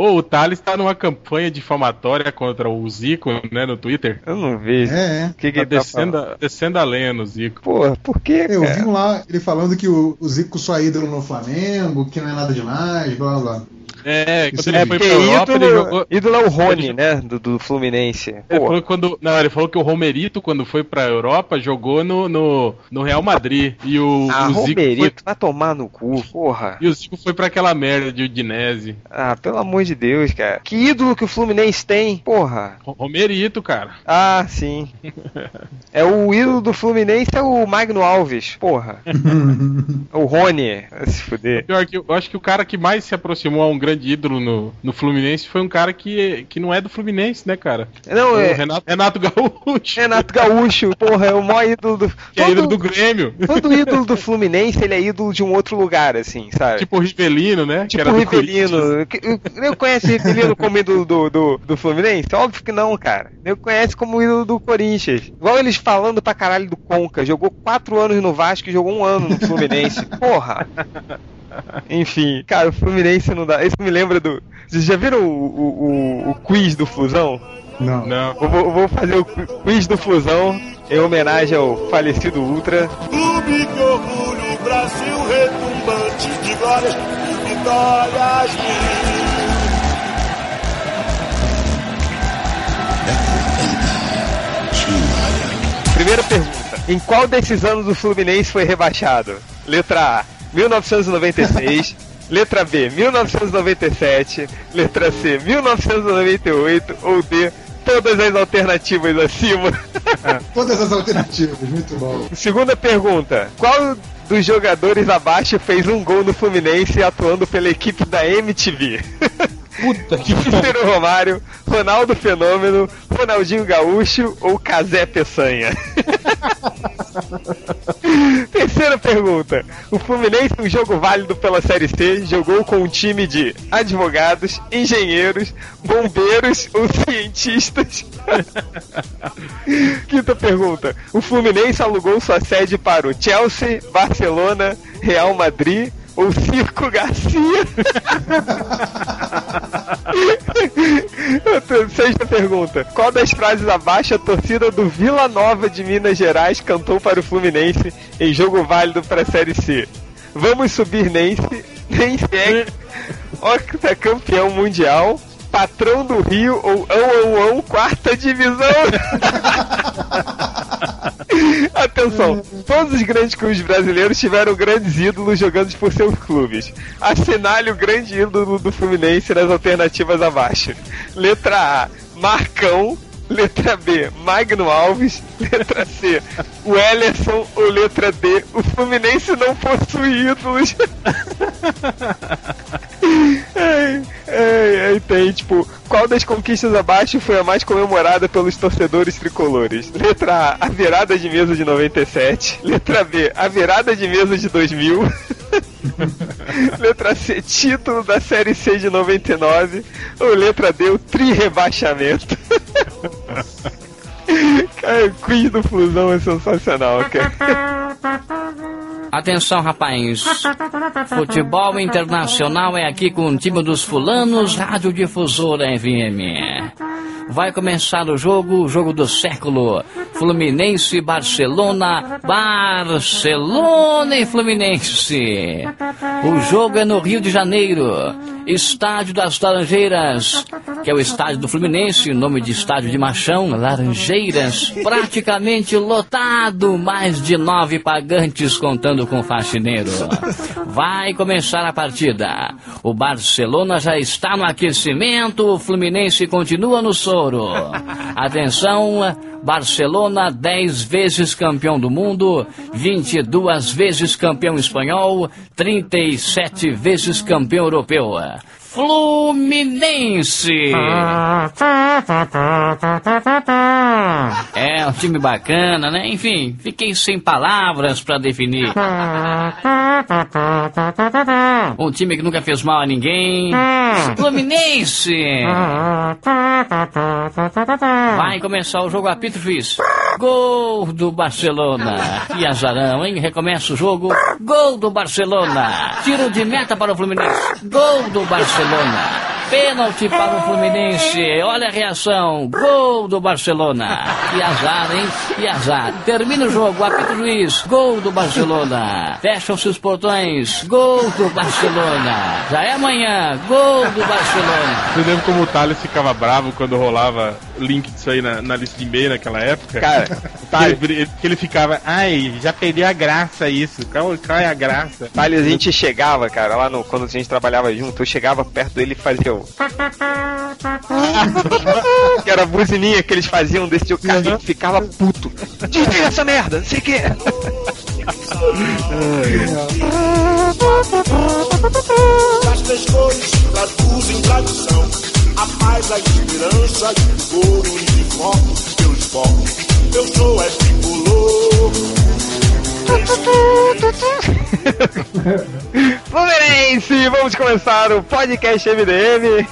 Ô, o Thales tá numa campanha difamatória contra o Zico, né, no Twitter. Eu não vejo. É, é. O que, que Tá ele tá descendo, falando? a- descendo a lenha no Zico. Porra, por que, Eu cara? vi lá ele falando que o, o Zico só é ídolo no Flamengo, que não é nada demais, blá blá blá. É, quando Isso ele é foi pra Europa, ídolo, ele jogou. ídolo é o Rony, ele- né? Do, do Fluminense. Ele Porra. falou, que quando, não, ele falou que o Romerito, quando foi pra Europa, jogou no, no, no Real Madrid. E o, Ah, o Zico foi, Romerito, vai tomar no cu, porra. e o Zico foi pra aquela merda de Udinese. Ah, pelo amor de Deus, cara. Que ídolo que o Fluminense tem, porra. Ro- Romerito, cara. Ah, sim. É o ídolo do Fluminense é o Magno Alves, porra. o Rony. Vai se fuder. Pior que eu acho que o cara que mais se aproximou a um grande ídolo no, no Fluminense foi um cara que, que não é do Fluminense, né, cara? Não, O é Renato, Renato Gaúcho. Renato Gaúcho, porra, é o maior ídolo do. Que é todo- ídolo do Grêmio. Todo ídolo do Fluminense, ele é ídolo de um outro lugar, assim, sabe? Tipo o Rivelino, né? que Tipo o Rivelino. Eu conhece o Rivelino como ídolo do, do, do Fluminense? Óbvio que não, cara. Eu conhece como ídolo do Corinthians. Igual eles falando pra caralho do Conca. Jogou quatro anos no Vasco e jogou um ano no Fluminense. Porra! Enfim, cara, o Fluminense não dá. Isso me lembra do. Vocês já viram o, o, o, o quiz do Flusão? Não. Não. Eu vou, eu vou fazer o quiz do Flusão em homenagem ao falecido Ultra. Clube que orgulho, Brasil retumbante de glórias e vitórias mil. Primeira pergunta. Em qual desses anos o Fluminense foi rebaixado? Letra A, 1996. Letra B, 1997. Letra C, 1998. Ou D, todas as alternativas acima. Todas as alternativas, muito bom. Segunda pergunta. Qual dos jogadores abaixo fez um gol no Fluminense atuando pela equipe da MTV? Puta que Cícero Romário, Ronaldo Fenômeno, Ronaldinho Gaúcho ou Casé Peçanha? Terceira pergunta. O Fluminense, um jogo válido pela Série C, jogou com um time de advogados, engenheiros, bombeiros ou cientistas? Quinta pergunta. O Fluminense alugou sua sede para o Chelsea, Barcelona, Real Madrid ou Circo Garcia? Sexta pergunta. Qual das frases abaixo a torcida do Vila Nova de Minas Gerais cantou para o Fluminense em jogo válido para a Série C? Vamos subir Nense, Nense é octacampeão mundial, patrão do Rio ou ão ão ão quarta divisão? Atenção, todos os grandes clubes brasileiros tiveram grandes ídolos jogando por seus clubes. Assinale o grande ídolo do Fluminense nas alternativas abaixo. Letra A, Marcão. Letra B, Magno Alves. Letra C, o. Ou letra D, o Fluminense não possui ídolos. Ai, ai, tem, tipo, qual das conquistas abaixo foi a mais comemorada pelos torcedores tricolores? Letra A, a virada de mesa de 97. Letra B, a virada de mesa de 2000. letra C, título da Série C de 99. Ou letra D, o tri-rebaixamento. cara, o quiz do Fusão é sensacional, cara. Atenção, rapaz. Futebol internacional é aqui com o time dos fulanos, Radiodifusora FM. Vai começar o jogo, o jogo do século. Fluminense, Barcelona, Barcelona e Fluminense. O jogo é no Rio de Janeiro. Estádio das Laranjeiras, que é o estádio do Fluminense, nome de estádio de machão, Laranjeiras, praticamente lotado, mais de nove pagantes contando com o faxineiro. Vai começar a partida. O Barcelona já está no aquecimento, o Fluminense continua no soro. Atenção, Barcelona, 10 vezes campeão do mundo, 22 vezes campeão espanhol, 37 vezes campeão europeu. Fluminense! É um time bacana, né? Enfim, fiquei sem palavras pra definir. Um time que nunca fez mal a ninguém. Fluminense! Vai começar o jogo, apito juiz. Gol do Barcelona. Que azarão, hein? Recomeça o jogo. Gol do Barcelona. Tiro de meta para o Fluminense. Gol do Barcelona. Pênalti para o Fluminense. Olha a reação. Gol do Barcelona. Que azar, hein? Que azar. Termina o jogo. Apita o juiz. Gol do Barcelona. Fecham-se os portões. Gol do Barcelona. Já é amanhã. Gol do Barcelona. Você lembra como o Thales ficava bravo quando rolava link disso aí na, na lista de e-mail naquela época? Cara, que, Thales, ele, que ele ficava, ai, já perdeu a graça isso. Qual, qual é a graça? Thales, a gente chegava, cara, lá no, quando a gente trabalhava junto, eu chegava perto dele e fazia o. que era a buzininha que eles faziam desse o cara Uhum. ficava puto. Desliga essa merda, não sei o que. Fluminense, vamos começar o podcast MDM.